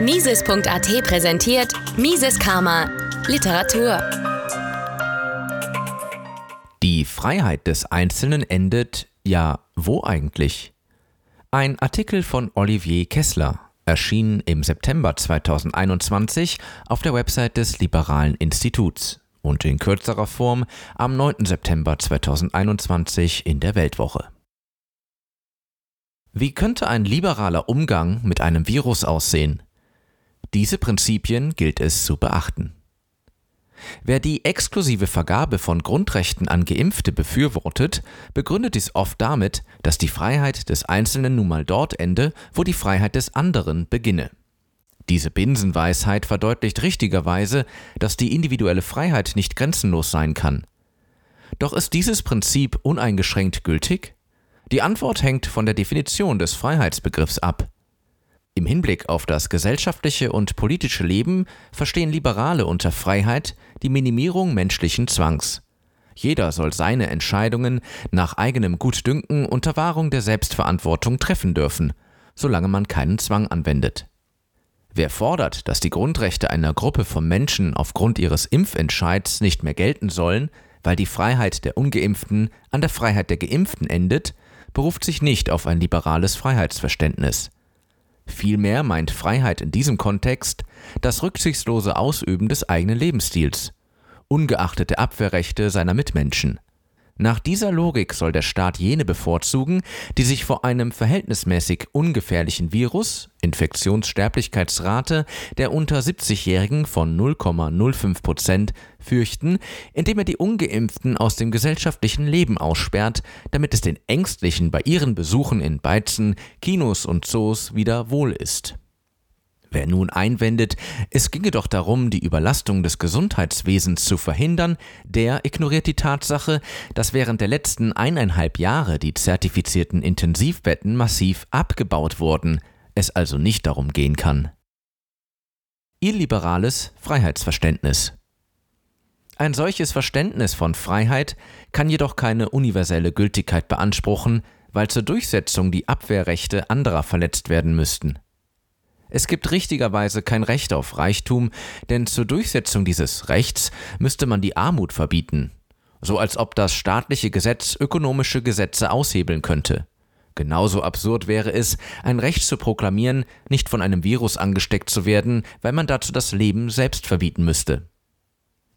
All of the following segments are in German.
Mises.at präsentiert Mises Karma Literatur. Die Freiheit des Einzelnen endet, ja, wo eigentlich? Ein Artikel von Olivier Kessler erschien im September 2021 auf der Website des Liberalen Instituts und in kürzerer Form am 9. September 2021 in der Weltwoche. Wie könnte ein liberaler Umgang mit einem Virus aussehen? Diese Prinzipien gilt es zu beachten. Wer die exklusive Vergabe von Grundrechten an Geimpfte befürwortet, begründet dies oft damit, dass die Freiheit des Einzelnen nun mal dort ende, wo die Freiheit des anderen beginne. Diese Binsenweisheit verdeutlicht richtigerweise, dass die individuelle Freiheit nicht grenzenlos sein kann. Doch ist dieses Prinzip uneingeschränkt gültig? Die Antwort hängt von der Definition des Freiheitsbegriffs ab. Im Hinblick auf das gesellschaftliche und politische Leben verstehen Liberale unter Freiheit die Minimierung menschlichen Zwangs. Jeder soll seine Entscheidungen nach eigenem Gutdünken unter Wahrung der Selbstverantwortung treffen dürfen, solange man keinen Zwang anwendet. Wer fordert, dass die Grundrechte einer Gruppe von Menschen aufgrund ihres Impfentscheids nicht mehr gelten sollen, weil die Freiheit der ungeimpften an der Freiheit der geimpften endet, beruft sich nicht auf ein liberales Freiheitsverständnis. Vielmehr meint Freiheit in diesem Kontext das rücksichtslose Ausüben des eigenen Lebensstils, ungeachtet der Abwehrrechte seiner Mitmenschen. Nach dieser Logik soll der Staat jene bevorzugen, die sich vor einem verhältnismäßig ungefährlichen Virus, Infektionssterblichkeitsrate der unter 70-Jährigen von 0,05 Prozent, fürchten, indem er die ungeimpften aus dem gesellschaftlichen Leben aussperrt, damit es den Ängstlichen bei ihren Besuchen in Beizen, Kinos und Zoos wieder wohl ist. Wer nun einwendet, es ginge doch darum, die Überlastung des Gesundheitswesens zu verhindern, der ignoriert die Tatsache, dass während der letzten eineinhalb Jahre die zertifizierten Intensivbetten massiv abgebaut wurden, es also nicht darum gehen kann. Illiberales Freiheitsverständnis Ein solches Verständnis von Freiheit kann jedoch keine universelle Gültigkeit beanspruchen, weil zur Durchsetzung die Abwehrrechte anderer verletzt werden müssten. Es gibt richtigerweise kein Recht auf Reichtum, denn zur Durchsetzung dieses Rechts müsste man die Armut verbieten, so als ob das staatliche Gesetz ökonomische Gesetze aushebeln könnte. Genauso absurd wäre es, ein Recht zu proklamieren, nicht von einem Virus angesteckt zu werden, weil man dazu das Leben selbst verbieten müsste.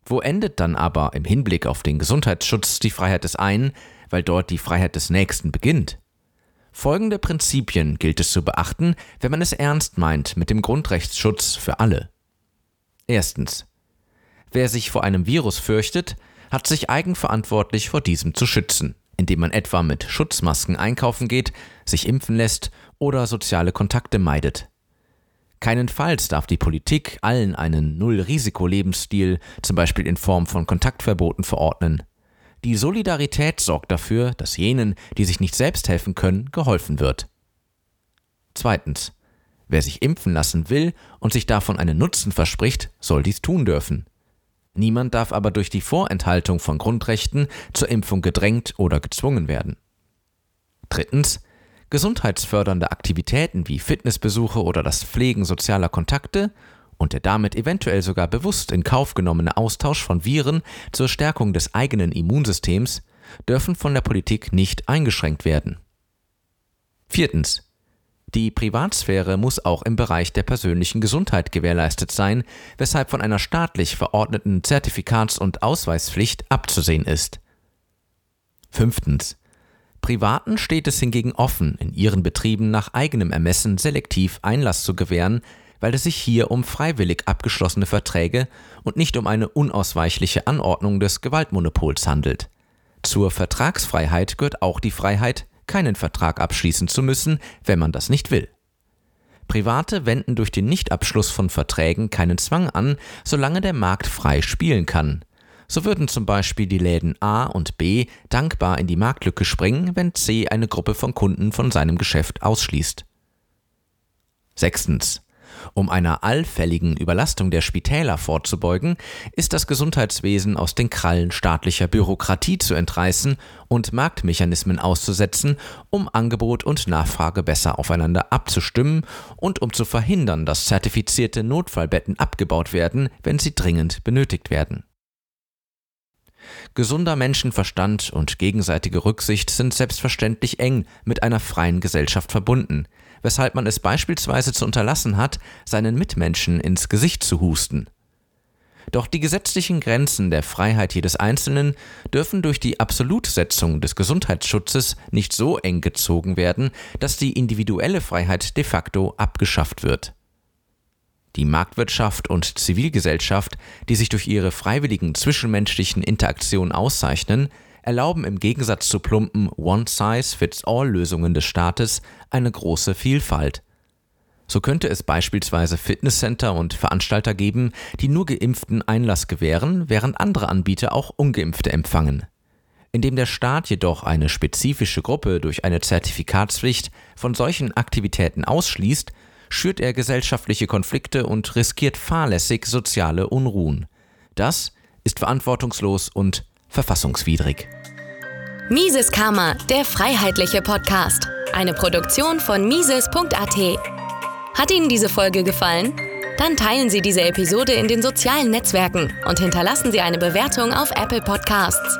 Wo endet dann aber im Hinblick auf den Gesundheitsschutz die Freiheit des einen, weil dort die Freiheit des Nächsten beginnt? Folgende Prinzipien gilt es zu beachten, wenn man es ernst meint mit dem Grundrechtsschutz für alle. Erstens. Wer sich vor einem Virus fürchtet, hat sich eigenverantwortlich vor diesem zu schützen, indem man etwa mit Schutzmasken einkaufen geht, sich impfen lässt oder soziale Kontakte meidet. Keinenfalls darf die Politik allen einen Null-Risiko-Lebensstil, zum Beispiel in Form von Kontaktverboten, verordnen. Die Solidarität sorgt dafür, dass jenen, die sich nicht selbst helfen können, geholfen wird. Zweitens. Wer sich impfen lassen will und sich davon einen Nutzen verspricht, soll dies tun dürfen. Niemand darf aber durch die Vorenthaltung von Grundrechten zur Impfung gedrängt oder gezwungen werden. Drittens. Gesundheitsfördernde Aktivitäten wie Fitnessbesuche oder das Pflegen sozialer Kontakte und der damit eventuell sogar bewusst in Kauf genommene Austausch von Viren zur Stärkung des eigenen Immunsystems dürfen von der Politik nicht eingeschränkt werden. Viertens. Die Privatsphäre muss auch im Bereich der persönlichen Gesundheit gewährleistet sein, weshalb von einer staatlich verordneten Zertifikats- und Ausweispflicht abzusehen ist. Fünftens. Privaten steht es hingegen offen, in ihren Betrieben nach eigenem Ermessen selektiv Einlass zu gewähren, weil es sich hier um freiwillig abgeschlossene Verträge und nicht um eine unausweichliche Anordnung des Gewaltmonopols handelt. Zur Vertragsfreiheit gehört auch die Freiheit, keinen Vertrag abschließen zu müssen, wenn man das nicht will. Private wenden durch den Nichtabschluss von Verträgen keinen Zwang an, solange der Markt frei spielen kann. So würden zum Beispiel die Läden A und B dankbar in die Marktlücke springen, wenn C eine Gruppe von Kunden von seinem Geschäft ausschließt. Sechstens. Um einer allfälligen Überlastung der Spitäler vorzubeugen, ist das Gesundheitswesen aus den Krallen staatlicher Bürokratie zu entreißen und Marktmechanismen auszusetzen, um Angebot und Nachfrage besser aufeinander abzustimmen und um zu verhindern, dass zertifizierte Notfallbetten abgebaut werden, wenn sie dringend benötigt werden. Gesunder Menschenverstand und gegenseitige Rücksicht sind selbstverständlich eng mit einer freien Gesellschaft verbunden, weshalb man es beispielsweise zu unterlassen hat, seinen Mitmenschen ins Gesicht zu husten. Doch die gesetzlichen Grenzen der Freiheit jedes Einzelnen dürfen durch die Absolutsetzung des Gesundheitsschutzes nicht so eng gezogen werden, dass die individuelle Freiheit de facto abgeschafft wird. Die Marktwirtschaft und Zivilgesellschaft, die sich durch ihre freiwilligen zwischenmenschlichen Interaktionen auszeichnen, erlauben im Gegensatz zu plumpen One-Size-Fits-All-Lösungen des Staates eine große Vielfalt. So könnte es beispielsweise Fitnesscenter und Veranstalter geben, die nur Geimpften Einlass gewähren, während andere Anbieter auch ungeimpfte empfangen. Indem der Staat jedoch eine spezifische Gruppe durch eine Zertifikatspflicht von solchen Aktivitäten ausschließt, schürt er gesellschaftliche Konflikte und riskiert fahrlässig soziale Unruhen. Das ist verantwortungslos und verfassungswidrig. Mises Karma, der freiheitliche Podcast. Eine Produktion von Mises.at. Hat Ihnen diese Folge gefallen? Dann teilen Sie diese Episode in den sozialen Netzwerken und hinterlassen Sie eine Bewertung auf Apple Podcasts.